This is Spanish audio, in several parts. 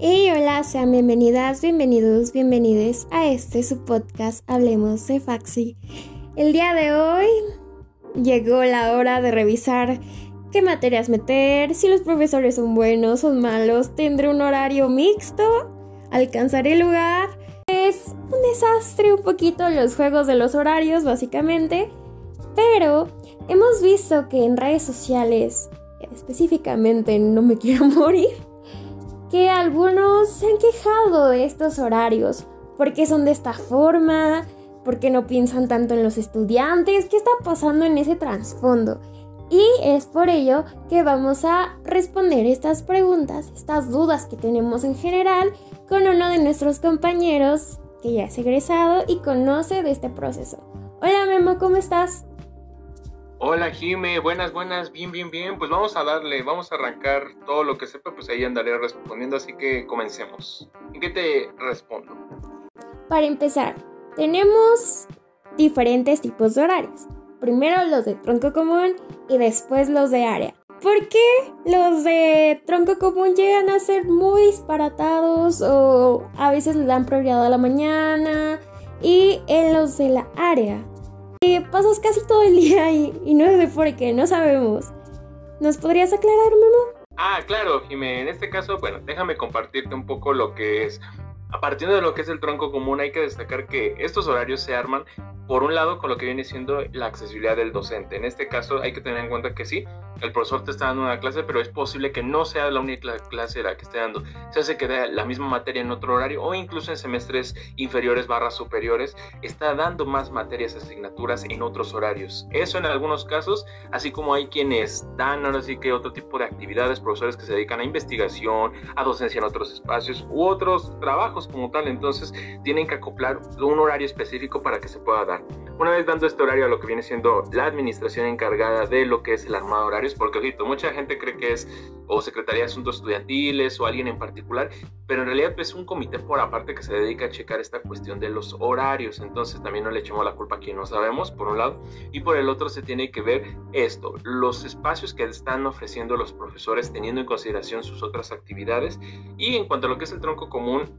Y hola, sean bienvenidas, bienvenidos, bienvenides a este su podcast Hablemos de Faxi. El día de hoy llegó la hora de revisar qué materias meter, si los profesores son buenos, son malos, tendré un horario mixto, alcanzaré el lugar. Es un desastre un poquito los juegos de los horarios, básicamente, pero hemos visto que en redes sociales, específicamente No Me Quiero Morir, que algunos se han quejado de estos horarios. ¿Por qué son de esta forma? ¿Por qué no piensan tanto en los estudiantes? ¿Qué está pasando en ese trasfondo? Y es por ello que vamos a responder estas preguntas, estas dudas que tenemos en general con uno de nuestros compañeros que ya es egresado y conoce de este proceso. Hola Memo, ¿cómo estás? Hola Jime, buenas, buenas, bien, bien, bien. Pues vamos a darle, vamos a arrancar todo lo que sepa, pues ahí andaré respondiendo, así que comencemos. ¿En qué te respondo? Para empezar, tenemos diferentes tipos de horarios. Primero los de tronco común y después los de área. ¿Por qué los de tronco común llegan a ser muy disparatados o a veces le dan prioridad a la mañana? Y en los de la área y pasas casi todo el día ahí y no sé por qué, no sabemos. ¿Nos podrías aclarar, Memo? Ah, claro, Jimé. En este caso, bueno, déjame compartirte un poco lo que es a partir de lo que es el tronco común, hay que destacar que estos horarios se arman, por un lado, con lo que viene siendo la accesibilidad del docente. En este caso, hay que tener en cuenta que sí, el profesor te está dando una clase, pero es posible que no sea la única clase la que esté dando. Se hace que la misma materia en otro horario o incluso en semestres inferiores barras superiores, está dando más materias, asignaturas en otros horarios. Eso en algunos casos, así como hay quienes dan ahora sí que otro tipo de actividades, profesores que se dedican a investigación, a docencia en otros espacios u otros trabajos como tal, entonces tienen que acoplar un horario específico para que se pueda dar. Una vez dando este horario a lo que viene siendo la administración encargada de lo que es el armado de horarios, porque ojito, mucha gente cree que es o Secretaría de Asuntos Estudiantiles o alguien en particular, pero en realidad es un comité por aparte que se dedica a checar esta cuestión de los horarios, entonces también no le echamos la culpa a quien no sabemos, por un lado, y por el otro se tiene que ver esto, los espacios que están ofreciendo los profesores teniendo en consideración sus otras actividades y en cuanto a lo que es el tronco común,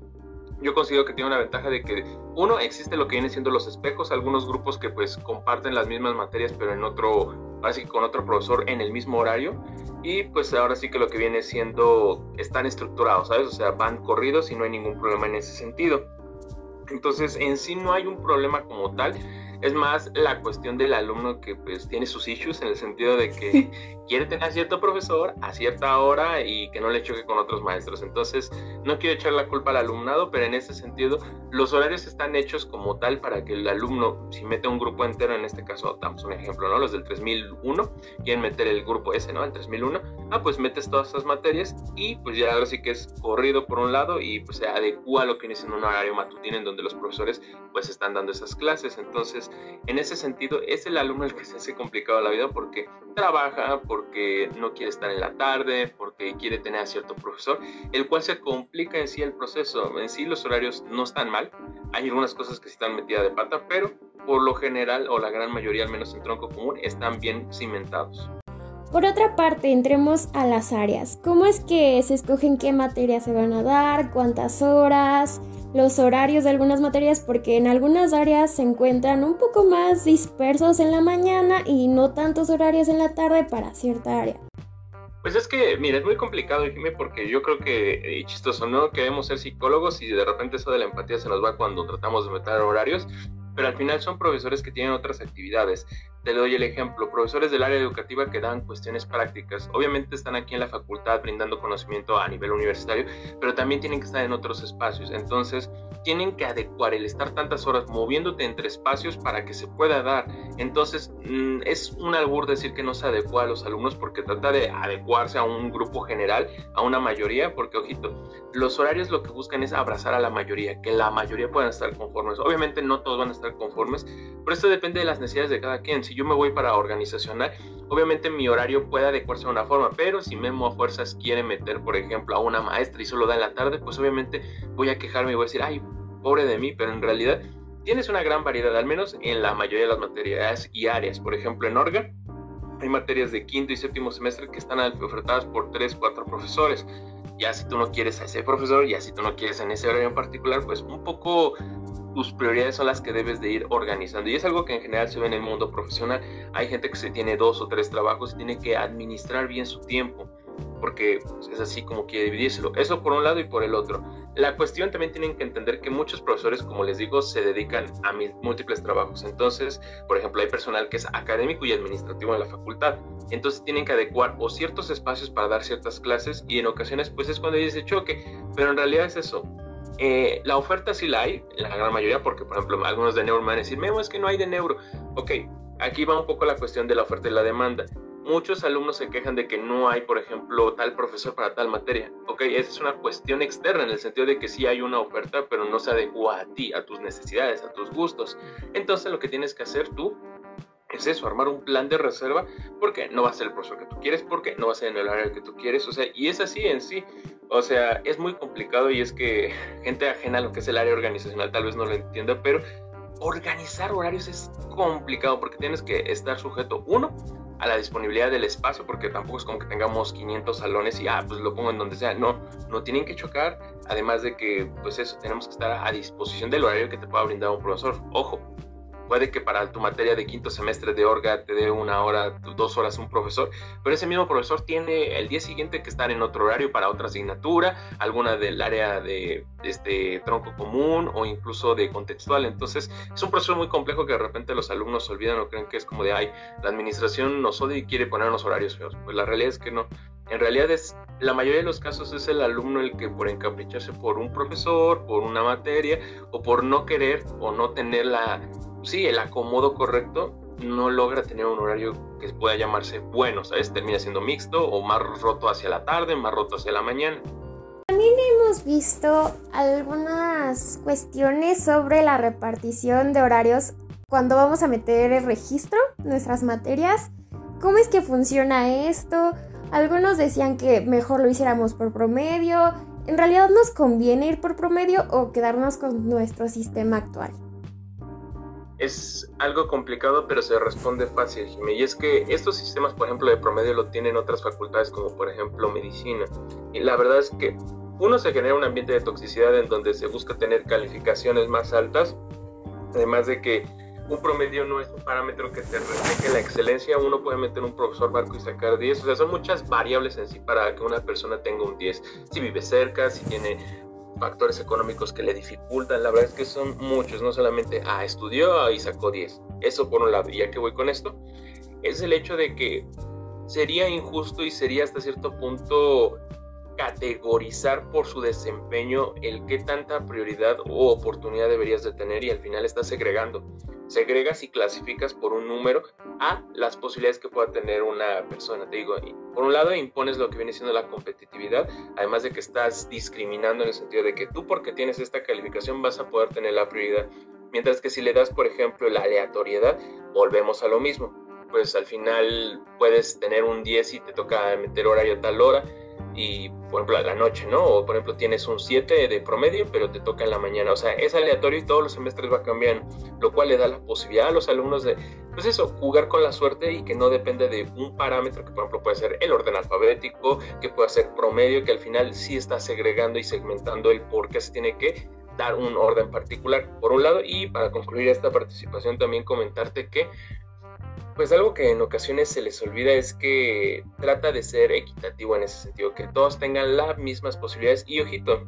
yo considero que tiene una ventaja de que uno existe lo que viene siendo los espejos, algunos grupos que pues comparten las mismas materias pero en otro, así con otro profesor en el mismo horario y pues ahora sí que lo que viene siendo están estructurados, ¿sabes? O sea, van corridos y no hay ningún problema en ese sentido. Entonces, en sí no hay un problema como tal. Es más la cuestión del alumno que pues tiene sus issues en el sentido de que quiere tener a cierto profesor a cierta hora y que no le choque con otros maestros. Entonces, no quiero echar la culpa al alumnado, pero en ese sentido, los horarios están hechos como tal para que el alumno, si mete un grupo entero, en este caso damos un ejemplo, ¿no? Los del 3001, quieren meter el grupo ese, ¿no? El 3001, ah, pues metes todas esas materias y pues ya ahora sí que es corrido por un lado y pues se adecua a lo que viene siendo un horario matutino en donde los profesores pues están dando esas clases. Entonces, en ese sentido, es el alumno el que se hace complicado la vida porque trabaja, porque no quiere estar en la tarde, porque quiere tener a cierto profesor, el cual se complica en sí el proceso. En sí los horarios no están mal, hay algunas cosas que están metidas de pata, pero por lo general, o la gran mayoría, al menos en tronco común, están bien cimentados. Por otra parte, entremos a las áreas. ¿Cómo es que se escogen qué materias se van a dar? ¿Cuántas horas? Los horarios de algunas materias, porque en algunas áreas se encuentran un poco más dispersos en la mañana y no tantos horarios en la tarde para cierta área. Pues es que, mira, es muy complicado, Jimmy, porque yo creo que, y chistoso, ¿no? Queremos ser psicólogos y de repente eso de la empatía se nos va cuando tratamos de meter horarios, pero al final son profesores que tienen otras actividades. Te doy el ejemplo, profesores del área educativa que dan cuestiones prácticas. Obviamente están aquí en la facultad brindando conocimiento a nivel universitario, pero también tienen que estar en otros espacios. Entonces, tienen que adecuar el estar tantas horas moviéndote entre espacios para que se pueda dar. Entonces, mm, es un albur decir que no se adecua a los alumnos porque trata de adecuarse a un grupo general, a una mayoría, porque, ojito, los horarios lo que buscan es abrazar a la mayoría, que la mayoría puedan estar conformes. Obviamente no todos van a estar conformes, pero esto depende de las necesidades de cada quien si yo me voy para organizacional, obviamente mi horario puede adecuarse de una forma, pero si Memo a fuerzas quiere meter, por ejemplo, a una maestra y solo da en la tarde, pues obviamente voy a quejarme y voy a decir, ay, pobre de mí, pero en realidad tienes una gran variedad, al menos en la mayoría de las materias y áreas. Por ejemplo, en Orga hay materias de quinto y séptimo semestre que están ofertadas por tres, cuatro profesores. ya si tú no quieres a ese profesor, ya si tú no quieres en ese horario en particular, pues un poco tus prioridades son las que debes de ir organizando. Y es algo que en general se ve en el mundo profesional. Hay gente que se tiene dos o tres trabajos y tiene que administrar bien su tiempo, porque es así como quiere dividírselo. Eso por un lado y por el otro. La cuestión también tienen que entender que muchos profesores, como les digo, se dedican a múltiples trabajos. Entonces, por ejemplo, hay personal que es académico y administrativo en la facultad. Entonces tienen que adecuar o ciertos espacios para dar ciertas clases y en ocasiones pues es cuando ese choque. Pero en realidad es eso. Eh, la oferta sí la hay, la gran mayoría, porque por ejemplo algunos de neuro me van a decir, Memo, es que no hay de neuro. Ok, aquí va un poco la cuestión de la oferta y la demanda muchos alumnos se quejan de que no hay, por ejemplo, tal profesor para tal materia. Ok, esa es una cuestión externa en el sentido de que sí hay una oferta, pero no se adecua a ti, a tus necesidades, a tus gustos. Entonces lo que tienes que hacer tú es eso, armar un plan de reserva, porque no va a ser el profesor que tú quieres, porque no va a ser en el área que tú quieres, o sea, y es así en sí. O sea, es muy complicado y es que gente ajena a lo que es el área organizacional tal vez no lo entienda, pero organizar horarios es complicado porque tienes que estar sujeto, uno, a la disponibilidad del espacio, porque tampoco es como que tengamos 500 salones y, ah, pues lo pongo en donde sea. No, no tienen que chocar, además de que, pues eso, tenemos que estar a disposición del horario que te pueda brindar un profesor. Ojo, Puede que para tu materia de quinto semestre de Orga te dé una hora, dos horas un profesor, pero ese mismo profesor tiene el día siguiente que estar en otro horario para otra asignatura, alguna del área de este tronco común o incluso de contextual. Entonces es un proceso muy complejo que de repente los alumnos olvidan o creen que es como de, ay, la administración nos odia y quiere ponernos horarios feos. Pues la realidad es que no. En realidad es, la mayoría de los casos es el alumno el que por encapricharse por un profesor, por una materia o por no querer o no tener la sí, el acomodo correcto no logra tener un horario que pueda llamarse bueno, ¿sabes? Termina siendo mixto o más roto hacia la tarde, más roto hacia la mañana. También hemos visto algunas cuestiones sobre la repartición de horarios cuando vamos a meter el registro, nuestras materias. ¿Cómo es que funciona esto? Algunos decían que mejor lo hiciéramos por promedio. ¿En realidad nos conviene ir por promedio o quedarnos con nuestro sistema actual? Es algo complicado, pero se responde fácil, Jimmy. Y es que estos sistemas, por ejemplo, de promedio lo tienen otras facultades, como por ejemplo medicina. Y la verdad es que uno se genera un ambiente de toxicidad en donde se busca tener calificaciones más altas, además de que un promedio no es un parámetro que te refleje la excelencia, uno puede meter un profesor barco y sacar 10, o sea, son muchas variables en sí para que una persona tenga un 10, si vive cerca, si tiene factores económicos que le dificultan. La verdad es que son muchos, no solamente, ah, estudió y sacó 10. Eso por un lado. Ya que voy con esto, es el hecho de que sería injusto y sería hasta cierto punto categorizar por su desempeño el qué tanta prioridad o oportunidad deberías de tener y al final estás segregando. Segregas y clasificas por un número a las posibilidades que pueda tener una persona. Te digo, por un lado impones lo que viene siendo la competitividad, además de que estás discriminando en el sentido de que tú porque tienes esta calificación vas a poder tener la prioridad. Mientras que si le das, por ejemplo, la aleatoriedad, volvemos a lo mismo. Pues al final puedes tener un 10 y te toca meter horario a tal hora, y por ejemplo a la noche, ¿no? O por ejemplo tienes un 7 de promedio, pero te toca en la mañana. O sea, es aleatorio y todos los semestres va cambiando, lo cual le da la posibilidad a los alumnos de, pues eso, jugar con la suerte y que no depende de un parámetro que por ejemplo puede ser el orden alfabético, que puede ser promedio, que al final sí está segregando y segmentando el por qué se tiene que dar un orden particular, por un lado, y para concluir esta participación también comentarte que pues algo que en ocasiones se les olvida es que trata de ser equitativo en ese sentido, que todos tengan las mismas posibilidades y ojito,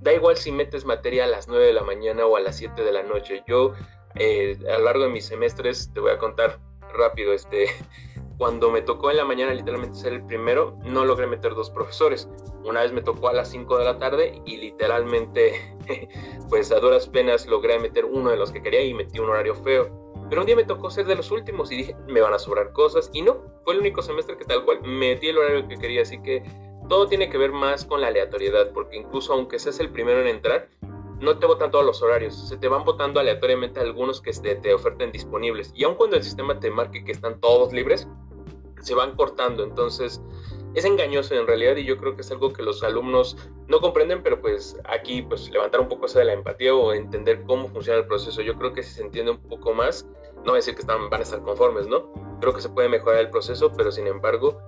da igual si metes materia a las 9 de la mañana o a las 7 de la noche. Yo eh, a lo largo de mis semestres, te voy a contar rápido, este, cuando me tocó en la mañana literalmente ser el primero, no logré meter dos profesores. Una vez me tocó a las 5 de la tarde y literalmente, pues a duras penas logré meter uno de los que quería y metí un horario feo. Pero un día me tocó ser de los últimos y dije, me van a sobrar cosas. Y no, fue el único semestre que tal cual metí el horario que quería. Así que todo tiene que ver más con la aleatoriedad, porque incluso aunque seas el primero en entrar, no te votan todos los horarios, se te van votando aleatoriamente algunos que te, te oferten disponibles. Y aun cuando el sistema te marque que están todos libres, se van cortando. Entonces, es engañoso en realidad y yo creo que es algo que los alumnos no comprenden, pero pues aquí pues levantar un poco esa de la empatía o entender cómo funciona el proceso. Yo creo que si se entiende un poco más, no voy a decir que están, van a estar conformes, ¿no? Creo que se puede mejorar el proceso, pero sin embargo,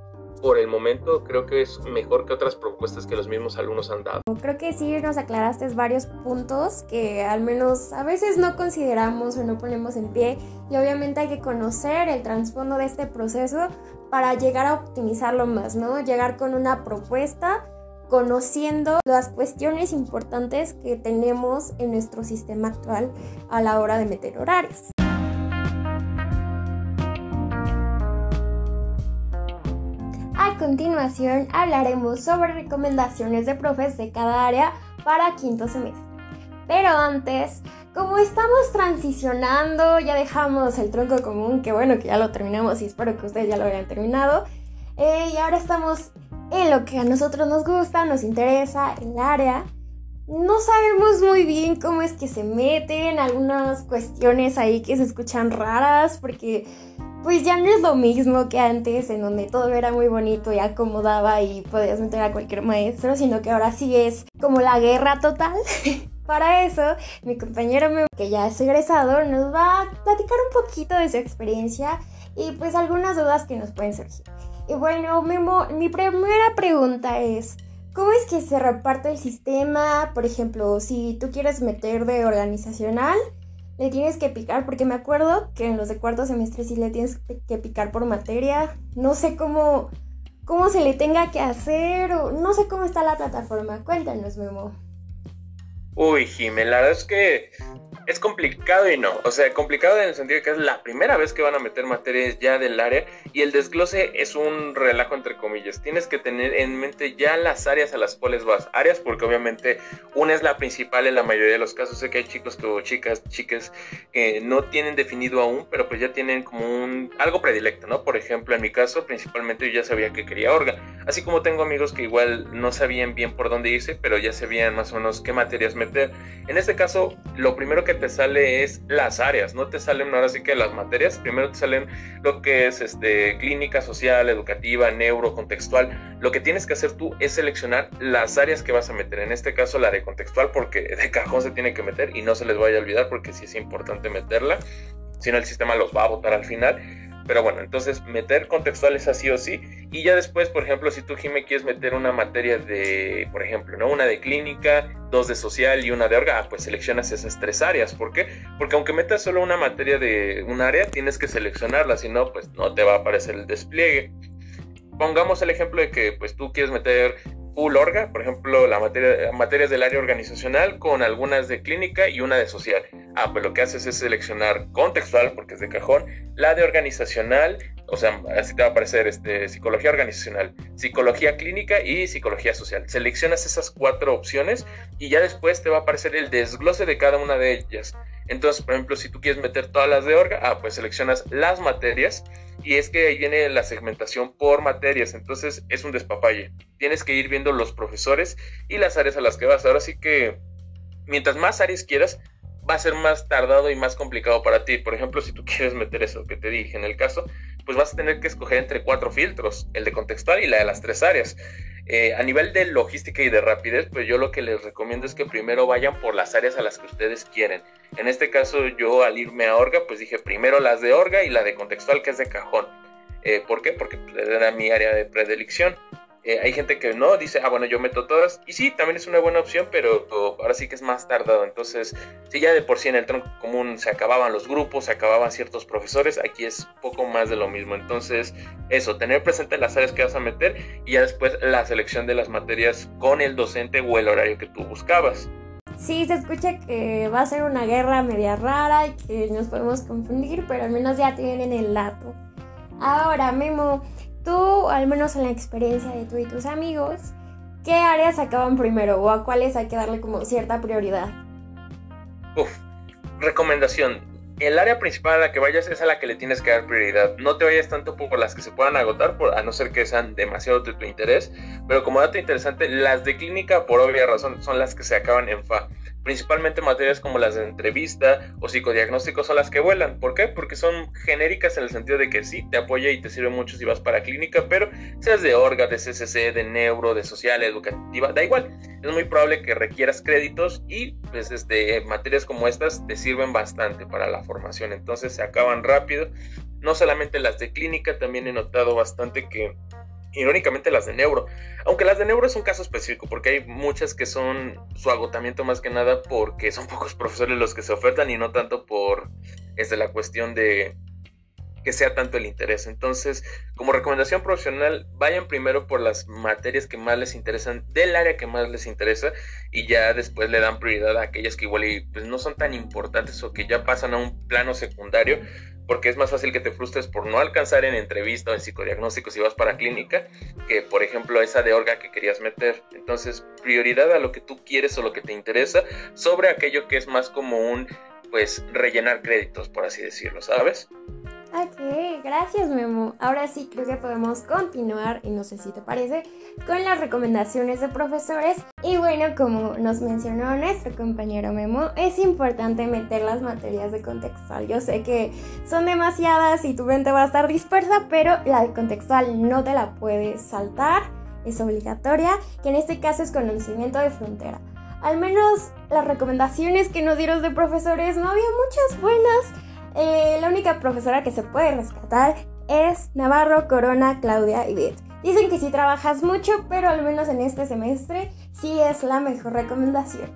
por el momento creo que es mejor que otras propuestas que los mismos alumnos han dado. Creo que sí nos aclaraste varios puntos que al menos a veces no consideramos o no ponemos en pie y obviamente hay que conocer el trasfondo de este proceso para llegar a optimizarlo más, ¿no? Llegar con una propuesta conociendo las cuestiones importantes que tenemos en nuestro sistema actual a la hora de meter horarios. A continuación hablaremos sobre recomendaciones de profes de cada área para quinto semestre. Pero antes, como estamos transicionando, ya dejamos el tronco común, que bueno que ya lo terminamos y espero que ustedes ya lo hayan terminado. Eh, y ahora estamos en lo que a nosotros nos gusta, nos interesa, el área. No sabemos muy bien cómo es que se meten, algunas cuestiones ahí que se escuchan raras, porque pues ya no es lo mismo que antes, en donde todo era muy bonito y acomodaba y podías meter a cualquier maestro, sino que ahora sí es como la guerra total. Para eso, mi compañero que ya es egresado, nos va a platicar un poquito de su experiencia y pues algunas dudas que nos pueden surgir. Y bueno, Memo, mi primera pregunta es, ¿cómo es que se reparte el sistema? Por ejemplo, si tú quieres meter de organizacional, le tienes que picar, porque me acuerdo que en los de cuarto semestre sí le tienes que picar por materia. No sé cómo, cómo se le tenga que hacer, o no sé cómo está la plataforma. Cuéntanos, Memo. Uy, Jimé, la verdad es que es complicado y no. O sea, complicado en el sentido de que es la primera vez que van a meter materias ya del área y el desglose es un relajo entre comillas. Tienes que tener en mente ya las áreas a las cuales vas. Áreas porque obviamente una es la principal en la mayoría de los casos. Sé que hay chicos o chicas, chicas que no tienen definido aún, pero pues ya tienen como un algo predilecto, ¿no? Por ejemplo, en mi caso, principalmente yo ya sabía que quería orga. Así como tengo amigos que igual no sabían bien por dónde irse, pero ya sabían más o menos qué materias En este caso, lo primero que te sale es las áreas, no te salen ahora sí que las materias, primero te salen lo que es este, clínica social, educativa, neuro, contextual. Lo que tienes que hacer tú es seleccionar las áreas que vas a meter, en este caso la de contextual porque de cajón se tiene que meter y no se les vaya a olvidar porque sí es importante meterla, si no el sistema los va a votar al final pero bueno, entonces meter contextuales así o sí. Y ya después, por ejemplo, si tú, Jimé, quieres meter una materia de, por ejemplo, ¿no? Una de clínica, dos de social y una de orga, ah, pues seleccionas esas tres áreas. ¿Por qué? Porque aunque metas solo una materia de un área, tienes que seleccionarla, si no, pues no te va a aparecer el despliegue. Pongamos el ejemplo de que pues tú quieres meter full orga, por ejemplo, la materia, materias del área organizacional con algunas de clínica y una de social. Ah, pues lo que haces es seleccionar contextual, porque es de cajón, la de organizacional, o sea, así te va a aparecer este, psicología organizacional, psicología clínica y psicología social. Seleccionas esas cuatro opciones y ya después te va a aparecer el desglose de cada una de ellas. Entonces, por ejemplo, si tú quieres meter todas las de orga, ah, pues seleccionas las materias y es que ahí viene la segmentación por materias, entonces es un despapalle. Tienes que ir viendo los profesores y las áreas a las que vas. Ahora sí que mientras más áreas quieras, va a ser más tardado y más complicado para ti. Por ejemplo, si tú quieres meter eso que te dije en el caso, pues vas a tener que escoger entre cuatro filtros, el de contextual y la de las tres áreas. Eh, a nivel de logística y de rapidez, pues yo lo que les recomiendo es que primero vayan por las áreas a las que ustedes quieren. En este caso, yo al irme a Orga, pues dije primero las de Orga y la de contextual, que es de cajón. Eh, ¿Por qué? Porque pues, era mi área de predilección. Eh, hay gente que no, dice, ah, bueno, yo meto todas. Y sí, también es una buena opción, pero ahora sí que es más tardado. Entonces, si ya de por sí en el tronco común se acababan los grupos, se acababan ciertos profesores, aquí es poco más de lo mismo. Entonces, eso, tener presente las áreas que vas a meter y ya después la selección de las materias con el docente o el horario que tú buscabas. Sí, se escucha que va a ser una guerra media rara y que nos podemos confundir, pero al menos ya tienen el dato. Ahora, Memo, tú, al menos en la experiencia de tú y tus amigos, ¿qué áreas acaban primero o a cuáles hay que darle como cierta prioridad? Uf, recomendación. El área principal a la que vayas es a la que le tienes que dar prioridad. No te vayas tanto por las que se puedan agotar, a no ser que sean demasiado de tu interés. Pero como dato interesante, las de clínica, por obvia razón, son las que se acaban en FA. Principalmente materias como las de entrevista o psicodiagnóstico son las que vuelan. ¿Por qué? Porque son genéricas en el sentido de que sí, te apoya y te sirve mucho si vas para clínica, pero seas de orga, de CCC, de neuro, de social, educativa, da igual. Es muy probable que requieras créditos y pues este, materias como estas te sirven bastante para la formación. Entonces se acaban rápido. No solamente las de clínica, también he notado bastante que irónicamente las de neuro. Aunque las de neuro es un caso específico, porque hay muchas que son su agotamiento más que nada porque son pocos profesores los que se ofertan y no tanto por desde la cuestión de que sea tanto el interés. Entonces, como recomendación profesional, vayan primero por las materias que más les interesan, del área que más les interesa, y ya después le dan prioridad a aquellas que igual pues, no son tan importantes o que ya pasan a un plano secundario, porque es más fácil que te frustres por no alcanzar en entrevista o en psicodiagnóstico si vas para clínica, que por ejemplo esa de orga que querías meter. Entonces, prioridad a lo que tú quieres o lo que te interesa sobre aquello que es más como un, pues, rellenar créditos, por así decirlo, ¿sabes? Ok, gracias Memo. Ahora sí creo que podemos continuar, y no sé si te parece, con las recomendaciones de profesores. Y bueno, como nos mencionó nuestro compañero Memo, es importante meter las materias de contextual. Yo sé que son demasiadas y tu mente va a estar dispersa, pero la de contextual no te la puedes saltar, es obligatoria, que en este caso es conocimiento de frontera. Al menos las recomendaciones que nos dieron de profesores no había muchas buenas eh, la única profesora que se puede rescatar es Navarro, Corona, Claudia y Beth. Dicen que si trabajas mucho, pero al menos en este semestre sí es la mejor recomendación.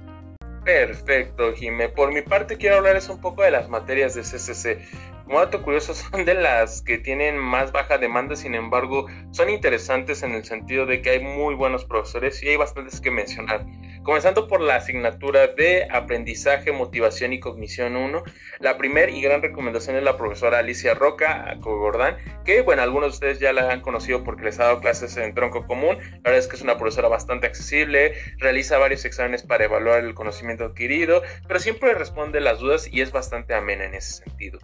Perfecto, Jime. Por mi parte quiero hablarles un poco de las materias de CCC. Como dato curioso, son de las que tienen más baja demanda, sin embargo, son interesantes en el sentido de que hay muy buenos profesores y hay bastantes que mencionar. Comenzando por la asignatura de aprendizaje, motivación y cognición 1, la primera y gran recomendación es la profesora Alicia Roca Cogordán, que bueno, algunos de ustedes ya la han conocido porque les ha dado clases en tronco común. La verdad es que es una profesora bastante accesible, realiza varios exámenes para evaluar el conocimiento adquirido, pero siempre responde las dudas y es bastante amena en ese sentido.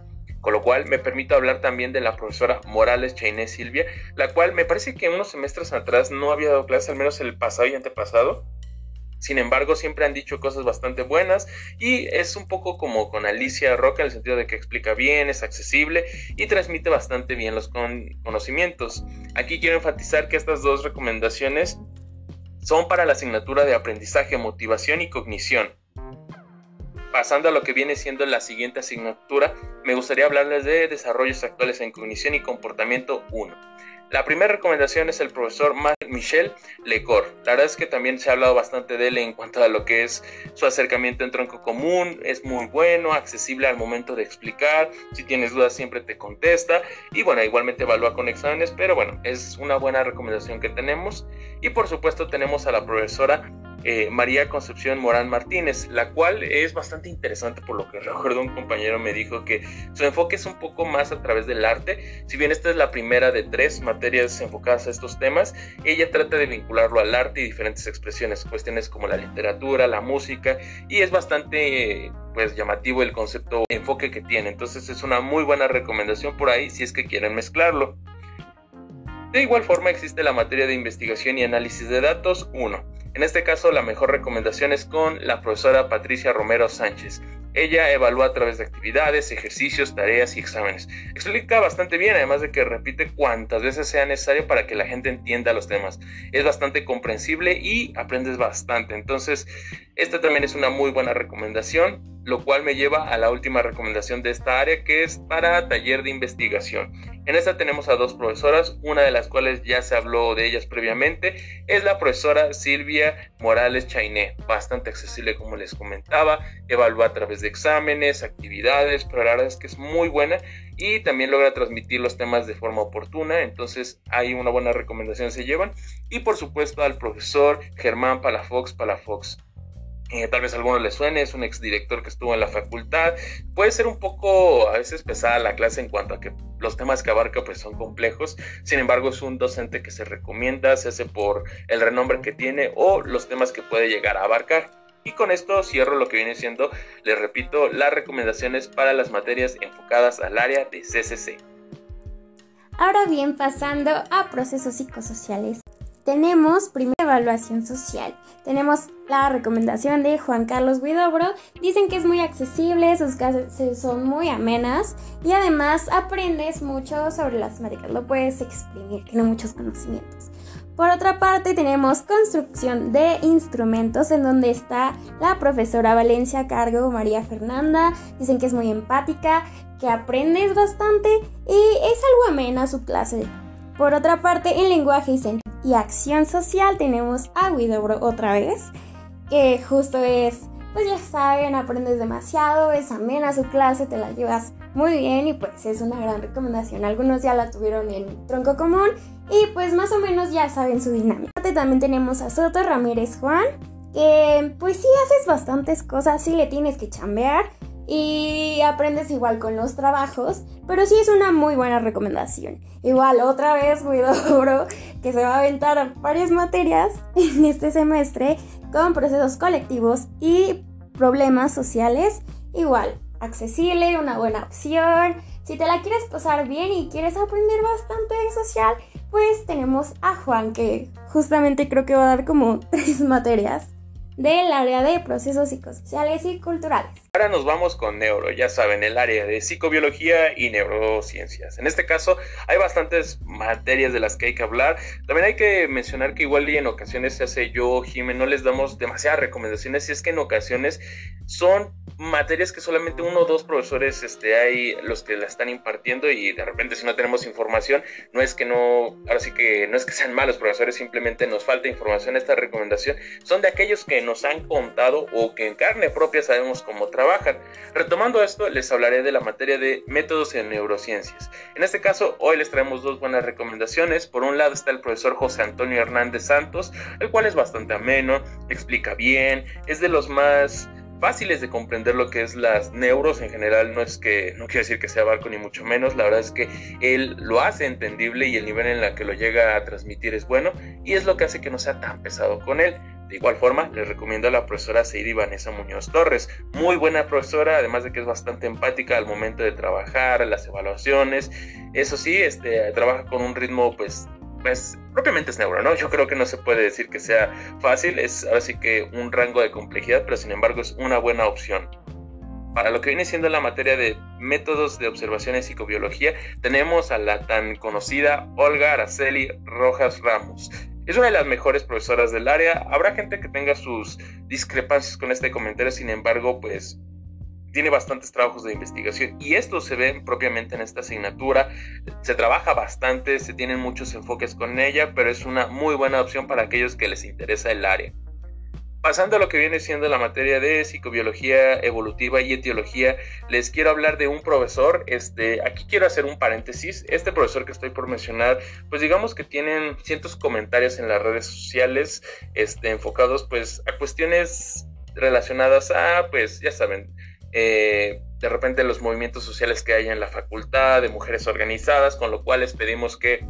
Con lo cual me permito hablar también de la profesora Morales Chainé Silvia, la cual me parece que unos semestres atrás no había dado clases, al menos el pasado y antepasado. Sin embargo, siempre han dicho cosas bastante buenas y es un poco como con Alicia Roca en el sentido de que explica bien, es accesible y transmite bastante bien los conocimientos. Aquí quiero enfatizar que estas dos recomendaciones son para la asignatura de aprendizaje, motivación y cognición pasando a lo que viene siendo la siguiente asignatura, me gustaría hablarles de desarrollos actuales en cognición y comportamiento 1. La primera recomendación es el profesor Michel Lecor. La verdad es que también se ha hablado bastante de él en cuanto a lo que es su acercamiento en tronco común. Es muy bueno, accesible al momento de explicar. Si tienes dudas siempre te contesta. Y bueno, igualmente evalúa con exámenes, pero bueno, es una buena recomendación que tenemos. Y por supuesto tenemos a la profesora eh, María Concepción Morán Martínez, la cual es bastante interesante por lo que recuerdo un compañero me dijo que su enfoque es un poco más a través del arte, si bien esta es la primera de tres materias enfocadas a estos temas, ella trata de vincularlo al arte y diferentes expresiones, cuestiones como la literatura, la música, y es bastante pues llamativo el concepto enfoque que tiene, entonces es una muy buena recomendación por ahí si es que quieren mezclarlo. De igual forma existe la materia de investigación y análisis de datos 1 en este caso, la mejor recomendación es con la profesora Patricia Romero Sánchez. Ella evalúa a través de actividades, ejercicios, tareas y exámenes. Explica bastante bien, además de que repite cuantas veces sea necesario para que la gente entienda los temas. Es bastante comprensible y aprendes bastante. Entonces, esta también es una muy buena recomendación, lo cual me lleva a la última recomendación de esta área, que es para taller de investigación. En esta tenemos a dos profesoras, una de las cuales ya se habló de ellas previamente, es la profesora Silvia Morales Chainé, bastante accesible como les comentaba, evalúa a través de exámenes, actividades, pero la verdad es que es muy buena y también logra transmitir los temas de forma oportuna, entonces hay una buena recomendación se llevan. Y por supuesto al profesor Germán Palafox Palafox eh, tal vez a algunos les suene, es un exdirector que estuvo en la facultad. Puede ser un poco a veces pesada la clase en cuanto a que los temas que abarca pues son complejos. Sin embargo, es un docente que se recomienda, se hace por el renombre que tiene o los temas que puede llegar a abarcar. Y con esto cierro lo que viene siendo, les repito, las recomendaciones para las materias enfocadas al área de CCC. Ahora bien, pasando a procesos psicosociales. Tenemos primera evaluación social. Tenemos la recomendación de Juan Carlos Guidobro. Dicen que es muy accesible, sus clases son muy amenas y además aprendes mucho sobre las matemáticas. Lo puedes exprimir, tiene muchos conocimientos. Por otra parte, tenemos construcción de instrumentos, en donde está la profesora Valencia Cargo, María Fernanda. Dicen que es muy empática, que aprendes bastante y es algo amena su clase. Por otra parte, en lenguaje y, acción social tenemos a Widobro otra vez, que justo es, pues ya saben, aprendes demasiado, es amena su clase, te la llevas muy bien y pues es una gran recomendación. Algunos ya la tuvieron en tronco común y pues más o menos ya saben su dinámica. También tenemos a Soto Ramírez Juan, que pues sí haces bastantes cosas, sí le tienes que chambear y aprendes igual con los trabajos, pero sí es una muy buena recomendación. Igual otra vez muy duro que se va a aventar varias materias en este semestre con procesos colectivos y problemas sociales. Igual, accesible, una buena opción. Si te la quieres pasar bien y quieres aprender bastante de social, pues tenemos a Juan que justamente creo que va a dar como tres materias del área de procesos psicosociales y culturales. Ahora nos vamos con neuro, ya saben, el área de psicobiología y neurociencias. En este caso hay bastantes materias de las que hay que hablar. También hay que mencionar que igual y en ocasiones se hace yo, Jiménez, no les damos demasiadas recomendaciones, y es que en ocasiones son materias que solamente uno o dos profesores este, hay los que la están impartiendo y de repente si no tenemos información, no es que no, ahora sí que no es que sean malos profesores, simplemente nos falta información, esta recomendación son de aquellos que nos han contado o que en carne propia sabemos cómo trabajan. Retomando esto, les hablaré de la materia de métodos en neurociencias. En este caso, hoy les traemos dos buenas recomendaciones. Por un lado está el profesor José Antonio Hernández Santos, el cual es bastante ameno, explica bien, es de los más fáciles de comprender lo que es las neuros en general. No es que, no quiero decir que sea barco ni mucho menos, la verdad es que él lo hace entendible y el nivel en el que lo llega a transmitir es bueno y es lo que hace que no sea tan pesado con él. De igual forma, les recomiendo a la profesora Seidi Vanessa Muñoz Torres, muy buena profesora, además de que es bastante empática al momento de trabajar, las evaluaciones. Eso sí, este, trabaja con un ritmo pues pues propiamente es neuro, ¿no? Yo creo que no se puede decir que sea fácil, es ahora sí que un rango de complejidad, pero sin embargo es una buena opción. Para lo que viene siendo la materia de métodos de observación en psicobiología, tenemos a la tan conocida Olga Araceli Rojas Ramos. Es una de las mejores profesoras del área. Habrá gente que tenga sus discrepancias con este comentario, sin embargo, pues tiene bastantes trabajos de investigación y esto se ve propiamente en esta asignatura. Se trabaja bastante, se tienen muchos enfoques con ella, pero es una muy buena opción para aquellos que les interesa el área. Pasando a lo que viene siendo la materia de psicobiología evolutiva y etiología, les quiero hablar de un profesor. Este, aquí quiero hacer un paréntesis. Este profesor que estoy por mencionar, pues digamos que tienen cientos comentarios en las redes sociales, este, enfocados pues a cuestiones relacionadas a, pues ya saben, eh, de repente los movimientos sociales que hay en la facultad, de mujeres organizadas, con lo cual les pedimos que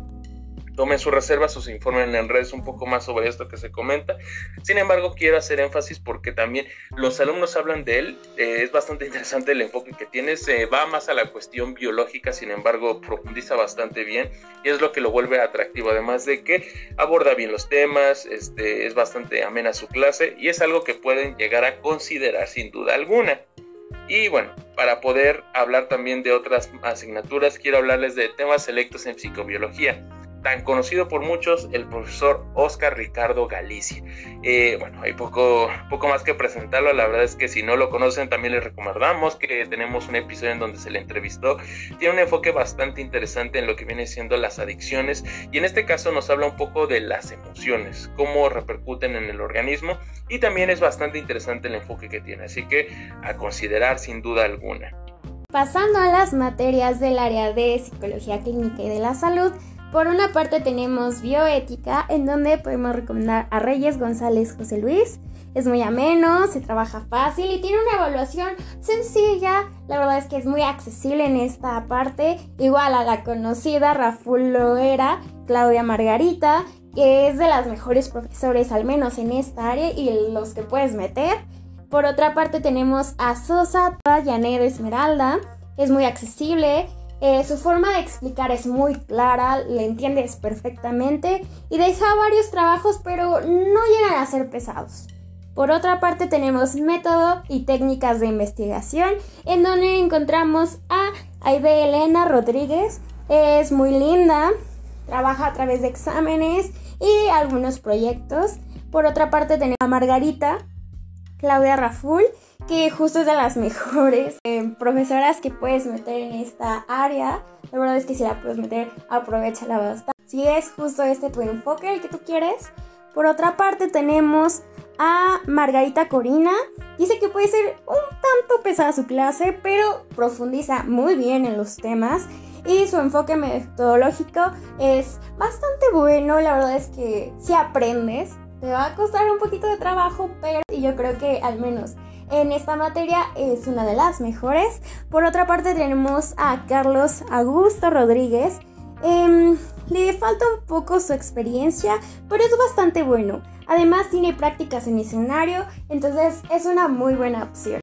tomen su reserva, sus informen en redes un poco más sobre esto que se comenta. Sin embargo, quiero hacer énfasis porque también los alumnos hablan de él, eh, es bastante interesante el enfoque que tiene, se va más a la cuestión biológica, sin embargo, profundiza bastante bien y es lo que lo vuelve atractivo, además de que aborda bien los temas, este, es bastante amena su clase y es algo que pueden llegar a considerar sin duda alguna. Y bueno, para poder hablar también de otras asignaturas, quiero hablarles de temas selectos en psicobiología tan conocido por muchos, el profesor Oscar Ricardo Galicia. Eh, bueno, hay poco, poco más que presentarlo, la verdad es que si no lo conocen también les recomendamos que tenemos un episodio en donde se le entrevistó. Tiene un enfoque bastante interesante en lo que viene siendo las adicciones y en este caso nos habla un poco de las emociones, cómo repercuten en el organismo y también es bastante interesante el enfoque que tiene, así que a considerar sin duda alguna. Pasando a las materias del área de psicología clínica y de la salud, por una parte tenemos bioética, en donde podemos recomendar a Reyes González José Luis. Es muy ameno, se trabaja fácil y tiene una evaluación sencilla. La verdad es que es muy accesible en esta parte. Igual a la conocida Raful Loera, Claudia Margarita, que es de las mejores profesores, al menos en esta área, y los que puedes meter. Por otra parte tenemos a Sosa Llanero Esmeralda. Es muy accesible, eh, su forma de explicar es muy clara, le entiendes perfectamente y deja varios trabajos pero no llegan a ser pesados. Por otra parte tenemos método y técnicas de investigación en donde encontramos a Aide Elena Rodríguez, es muy linda, trabaja a través de exámenes y algunos proyectos. Por otra parte tenemos a Margarita, Claudia Raful, que justo es de las mejores eh, profesoras que puedes meter en esta área. La verdad es que si la puedes meter, aprovechala bastante. si es justo este tu enfoque el que tú quieres. Por otra parte tenemos a Margarita Corina. Dice que puede ser un tanto pesada su clase, pero profundiza muy bien en los temas y su enfoque metodológico es bastante bueno. La verdad es que si aprendes, te va a costar un poquito de trabajo, pero yo creo que al menos en esta materia es una de las mejores. Por otra parte tenemos a Carlos Augusto Rodríguez. Em, le falta un poco su experiencia, pero es bastante bueno. Además tiene prácticas en escenario, entonces es una muy buena opción.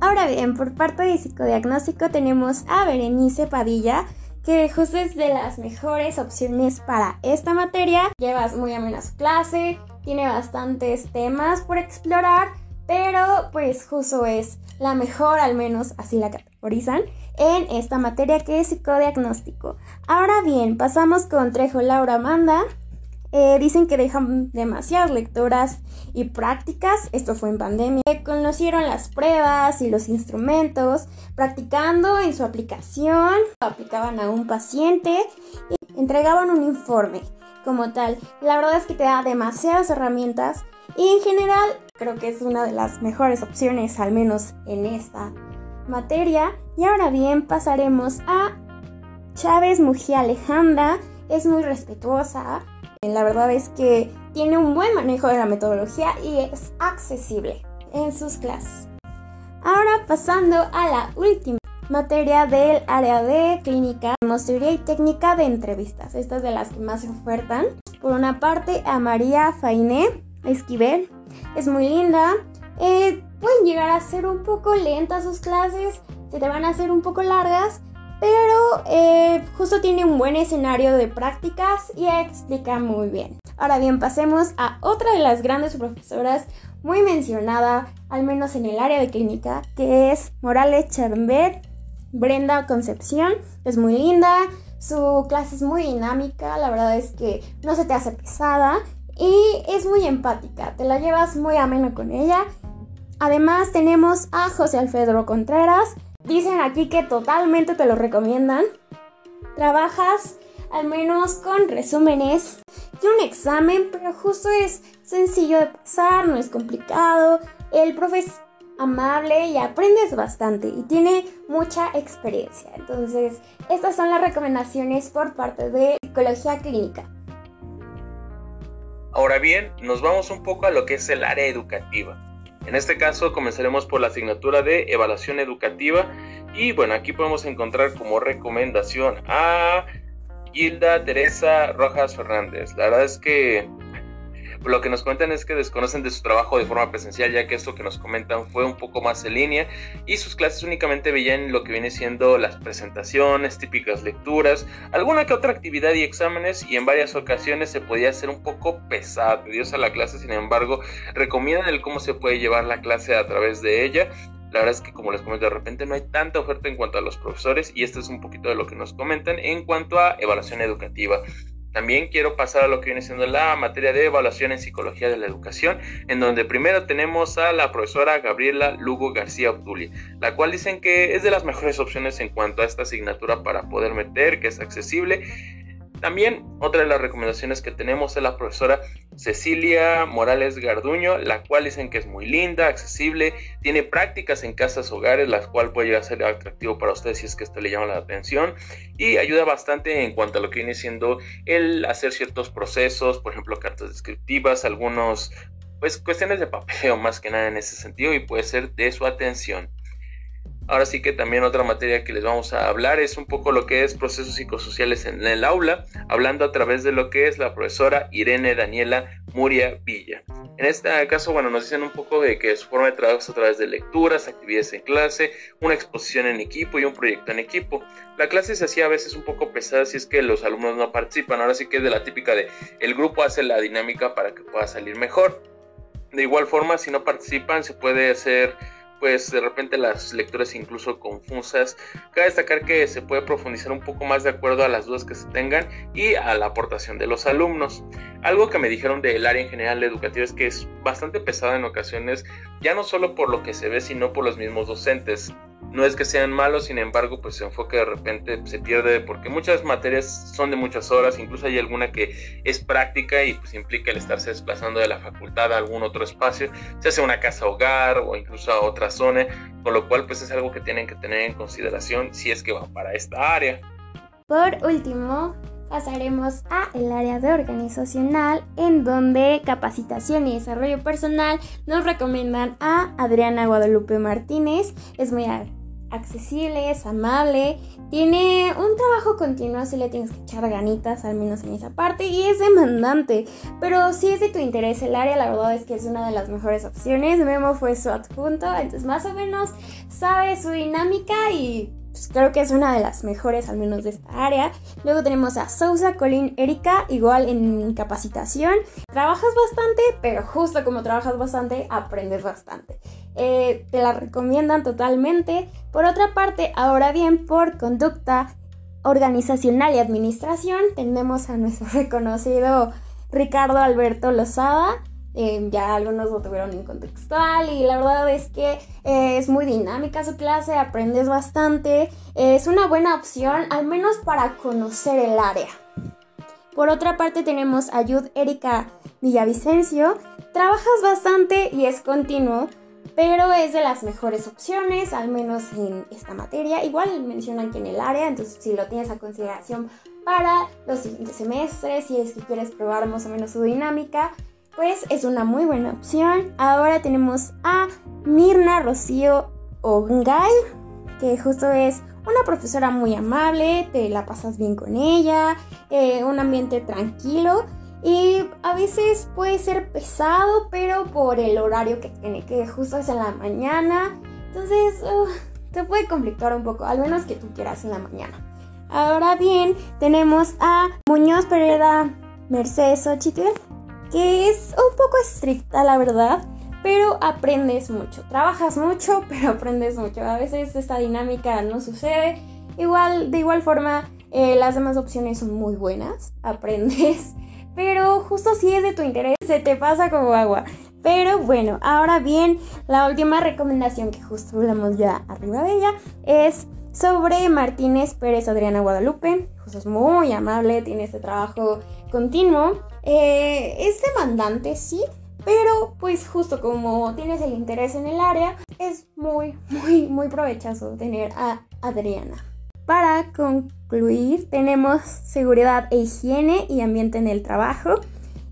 Ahora bien, por parte de psicodiagnóstico tenemos a Berenice Padilla, que justo es de las mejores opciones para esta materia. Llevas muy amena su clase, tiene bastantes temas por explorar, pero pues justo es la mejor, al menos así la categorizan, en esta materia que es psicodiagnóstico. Ahora bien, pasamos con Trejo Laura Amanda, eh, dicen que dejan demasiadas lecturas y prácticas. Esto fue en pandemia. Conocieron las pruebas y los instrumentos, practicando en su aplicación, aplicaban a un paciente y entregaban un informe como tal. La verdad es que te da demasiadas herramientas y en general creo que es una de las mejores opciones, al menos en esta materia. Y ahora bien, pasaremos a Chávez Mujía Alejandra. Es muy respetuosa, la verdad es que tiene un buen manejo de la metodología y es accesible en sus clases. Ahora pasando a la última materia del área de clínica, teoría y técnica de entrevistas. Esta es de las que más se ofertan. Por una parte, a María Fainé Esquivel. Es muy linda. Eh, pueden llegar a ser un poco lentas sus clases, se te van a hacer un poco largas, pero eh, justo tiene un buen escenario de prácticas y explica muy bien. Ahora bien, pasemos a otra de las grandes profesoras muy mencionada, al menos en el área de clínica, que es Morales Chambet, Brenda Concepción. Es muy linda, su clase es muy dinámica, la verdad es que no se te hace pesada y es muy empática, te la llevas muy ameno con ella. Además tenemos a José Alfredo Contreras, Dicen aquí que totalmente te lo recomiendan. Trabajas al menos con resúmenes y un examen, pero justo es sencillo de pasar, no es complicado. El profe es amable y aprendes bastante y tiene mucha experiencia. Entonces, estas son las recomendaciones por parte de psicología clínica. Ahora bien, nos vamos un poco a lo que es el área educativa. En este caso comenzaremos por la asignatura de evaluación educativa y bueno, aquí podemos encontrar como recomendación a Gilda Teresa Rojas Fernández. La verdad es que lo que nos cuentan es que desconocen de su trabajo de forma presencial, ya que esto que nos comentan fue un poco más en línea y sus clases únicamente veían lo que viene siendo las presentaciones, típicas lecturas, alguna que otra actividad y exámenes y en varias ocasiones se podía hacer un poco pesado, a la clase, sin embargo, recomiendan el cómo se puede llevar la clase a través de ella. La verdad es que, como les comento, de repente no hay tanta oferta en cuanto a los profesores y esto es un poquito de lo que nos comentan en cuanto a evaluación educativa. También quiero pasar a lo que viene siendo la materia de evaluación en psicología de la educación, en donde primero tenemos a la profesora Gabriela Lugo García Obdulia, la cual dicen que es de las mejores opciones en cuanto a esta asignatura para poder meter, que es accesible también otra de las recomendaciones que tenemos es la profesora Cecilia Morales Garduño, la cual dicen que es muy linda, accesible, tiene prácticas en casas hogares, la cual puede llegar a ser atractivo para ustedes si es que esto le llama la atención y ayuda bastante en cuanto a lo que viene siendo el hacer ciertos procesos, por ejemplo, cartas descriptivas, algunos pues cuestiones de papel o más que nada en ese sentido y puede ser de su atención. Ahora sí que también otra materia que les vamos a hablar es un poco lo que es procesos psicosociales en el aula, hablando a través de lo que es la profesora Irene Daniela Muria Villa. En este caso, bueno, nos dicen un poco de que su forma de trabajo es a través de lecturas, actividades en clase, una exposición en equipo y un proyecto en equipo. La clase se hacía a veces un poco pesada si es que los alumnos no participan. Ahora sí que es de la típica de el grupo hace la dinámica para que pueda salir mejor. De igual forma, si no participan, se puede hacer pues de repente las lecturas incluso confusas. Cabe destacar que se puede profundizar un poco más de acuerdo a las dudas que se tengan y a la aportación de los alumnos. Algo que me dijeron del área en general educativa es que es bastante pesada en ocasiones, ya no solo por lo que se ve, sino por los mismos docentes. No es que sean malos, sin embargo, pues su enfoque de repente se pierde porque muchas materias son de muchas horas, incluso hay alguna que es práctica y pues implica el estarse desplazando de la facultad a algún otro espacio, se hace una casa hogar o incluso a otra zona, con lo cual pues es algo que tienen que tener en consideración si es que van para esta área. Por último, pasaremos a el área de organizacional en donde capacitación y desarrollo personal nos recomiendan a Adriana Guadalupe Martínez. Es muy accesible, es amable, tiene un trabajo continuo, si le tienes que echar ganitas, al menos en esa parte, y es demandante. Pero si es de tu interés el área, la verdad es que es una de las mejores opciones. Memo fue su adjunto, entonces más o menos sabe su dinámica y pues, creo que es una de las mejores, al menos de esta área. Luego tenemos a Sousa, Colin, Erika, igual en capacitación. Trabajas bastante, pero justo como trabajas bastante, aprendes bastante. Eh, te la recomiendan totalmente. Por otra parte, ahora bien, por conducta organizacional y administración, tenemos a nuestro reconocido Ricardo Alberto Lozada. Eh, ya algunos lo tuvieron en contextual y la verdad es que eh, es muy dinámica su clase, aprendes bastante, es una buena opción al menos para conocer el área. Por otra parte tenemos a Yud Erika Villavicencio, trabajas bastante y es continuo, pero es de las mejores opciones, al menos en esta materia. Igual mencionan que en el área, entonces si lo tienes a consideración para los siguientes semestres, si es que quieres probar más o menos su dinámica, pues es una muy buena opción. Ahora tenemos a Mirna Rocío Ongay, que justo es una profesora muy amable, te la pasas bien con ella, eh, un ambiente tranquilo y a veces puede ser pesado, pero por el horario que tiene, que justo es en la mañana. Entonces, te puede complicar un poco, al menos que tú quieras en la mañana. Ahora bien, tenemos a Muñoz Pereira Mercedes Xochitl, que es un poco estricta, la verdad, pero aprendes mucho. Trabajas mucho, pero aprendes mucho. A veces esta dinámica no sucede. Igual, de igual forma, eh, las demás opciones son muy buenas. Aprendes pero justo si es de tu interés, se te pasa como agua. Pero bueno, ahora bien, la última recomendación que justo hablamos ya arriba de ella es sobre Martínez Pérez Adriana Guadalupe. Justo es muy amable, tiene este trabajo continuo. Eh, es demandante, sí, pero pues justo como tienes el interés en el área, es muy, muy, muy provechoso tener a Adriana. Para concluir, tenemos seguridad e higiene y ambiente en el trabajo.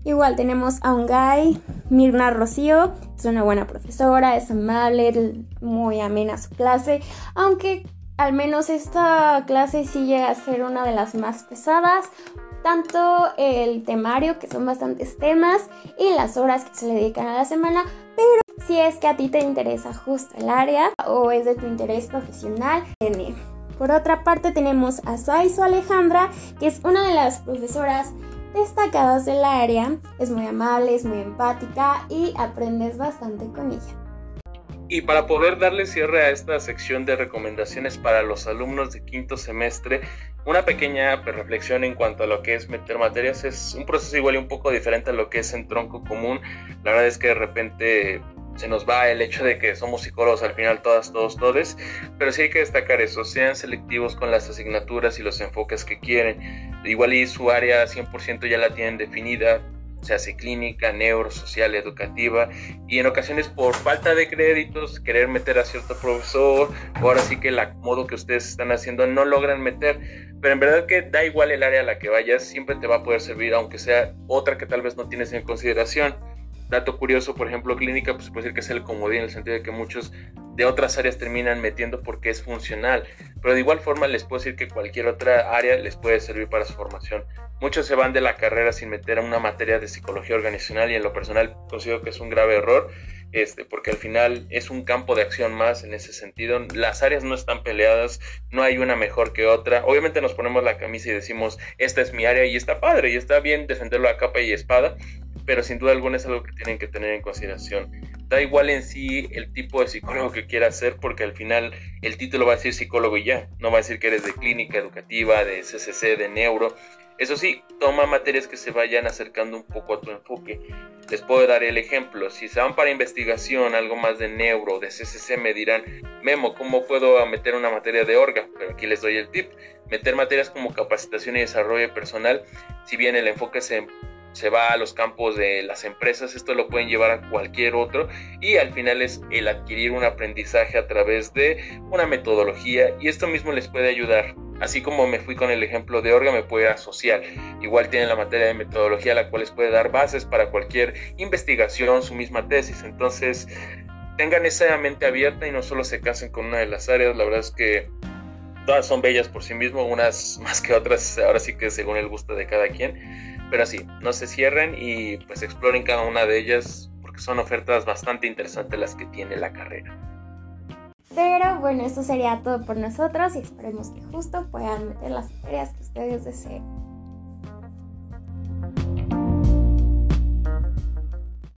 Igual tenemos a un guy, Mirna Rocío, es una buena profesora, es amable, muy amena su clase, aunque al menos esta clase sí llega a ser una de las más pesadas, tanto el temario, que son bastantes temas, y las horas que se le dedican a la semana, pero si es que a ti te interesa justo el área o es de tu interés profesional, tiene por otra parte tenemos a Saizo Alejandra, que es una de las profesoras destacadas del área. Es muy amable, es muy empática y aprendes bastante con ella. Y para poder darle cierre a esta sección de recomendaciones para los alumnos de quinto semestre, una pequeña reflexión en cuanto a lo que es meter materias. Es un proceso igual y un poco diferente a lo que es en tronco común. La verdad es que de repente se nos va el hecho de que somos psicólogos al final todas, todos, todes, pero sí hay que destacar eso, sean selectivos con las asignaturas y los enfoques que quieren. Igual y su área 100% ya la tienen definida, se hace clínica, neurosocial, educativa, y en ocasiones por falta de créditos, querer meter a cierto profesor, o ahora sí que el acomodo que ustedes están haciendo no logran meter, pero en verdad que da igual el área a la que vayas, siempre te va a poder servir, aunque sea otra que tal vez no tienes en consideración. Dato curioso, por ejemplo, clínica, pues puede decir que es el comodín en el sentido de que muchos de otras áreas terminan metiendo porque es funcional, pero de igual forma les puedo decir que cualquier otra área les puede servir para su formación. Muchos se van de la carrera sin meter a una materia de psicología organizacional y en lo personal considero que es un grave error, este, porque al final es un campo de acción más en ese sentido. Las áreas no están peleadas, no hay una mejor que otra. Obviamente nos ponemos la camisa y decimos, esta es mi área y está padre y está bien defenderlo a capa y espada, pero sin duda alguna es algo que tienen que tener en consideración. Da igual en sí el tipo de psicólogo que quieras ser, porque al final el título va a decir psicólogo y ya, no va a decir que eres de clínica educativa, de CCC, de neuro. Eso sí, toma materias que se vayan acercando un poco a tu enfoque. Les puedo dar el ejemplo, si se van para investigación, algo más de neuro, de CCC, me dirán, Memo, ¿cómo puedo meter una materia de orga? Pero aquí les doy el tip, meter materias como capacitación y desarrollo personal, si bien el enfoque se se va a los campos de las empresas, esto lo pueden llevar a cualquier otro y al final es el adquirir un aprendizaje a través de una metodología y esto mismo les puede ayudar. Así como me fui con el ejemplo de Orga, me puede asociar. Igual tienen la materia de metodología, la cual les puede dar bases para cualquier investigación, su misma tesis. Entonces, tengan esa mente abierta y no solo se casen con una de las áreas. La verdad es que todas son bellas por sí mismas, unas más que otras, ahora sí que según el gusto de cada quien pero sí, no se cierren y pues exploren cada una de ellas porque son ofertas bastante interesantes las que tiene la carrera. Pero bueno, esto sería todo por nosotros y esperemos que justo puedan meter las tareas que ustedes deseen.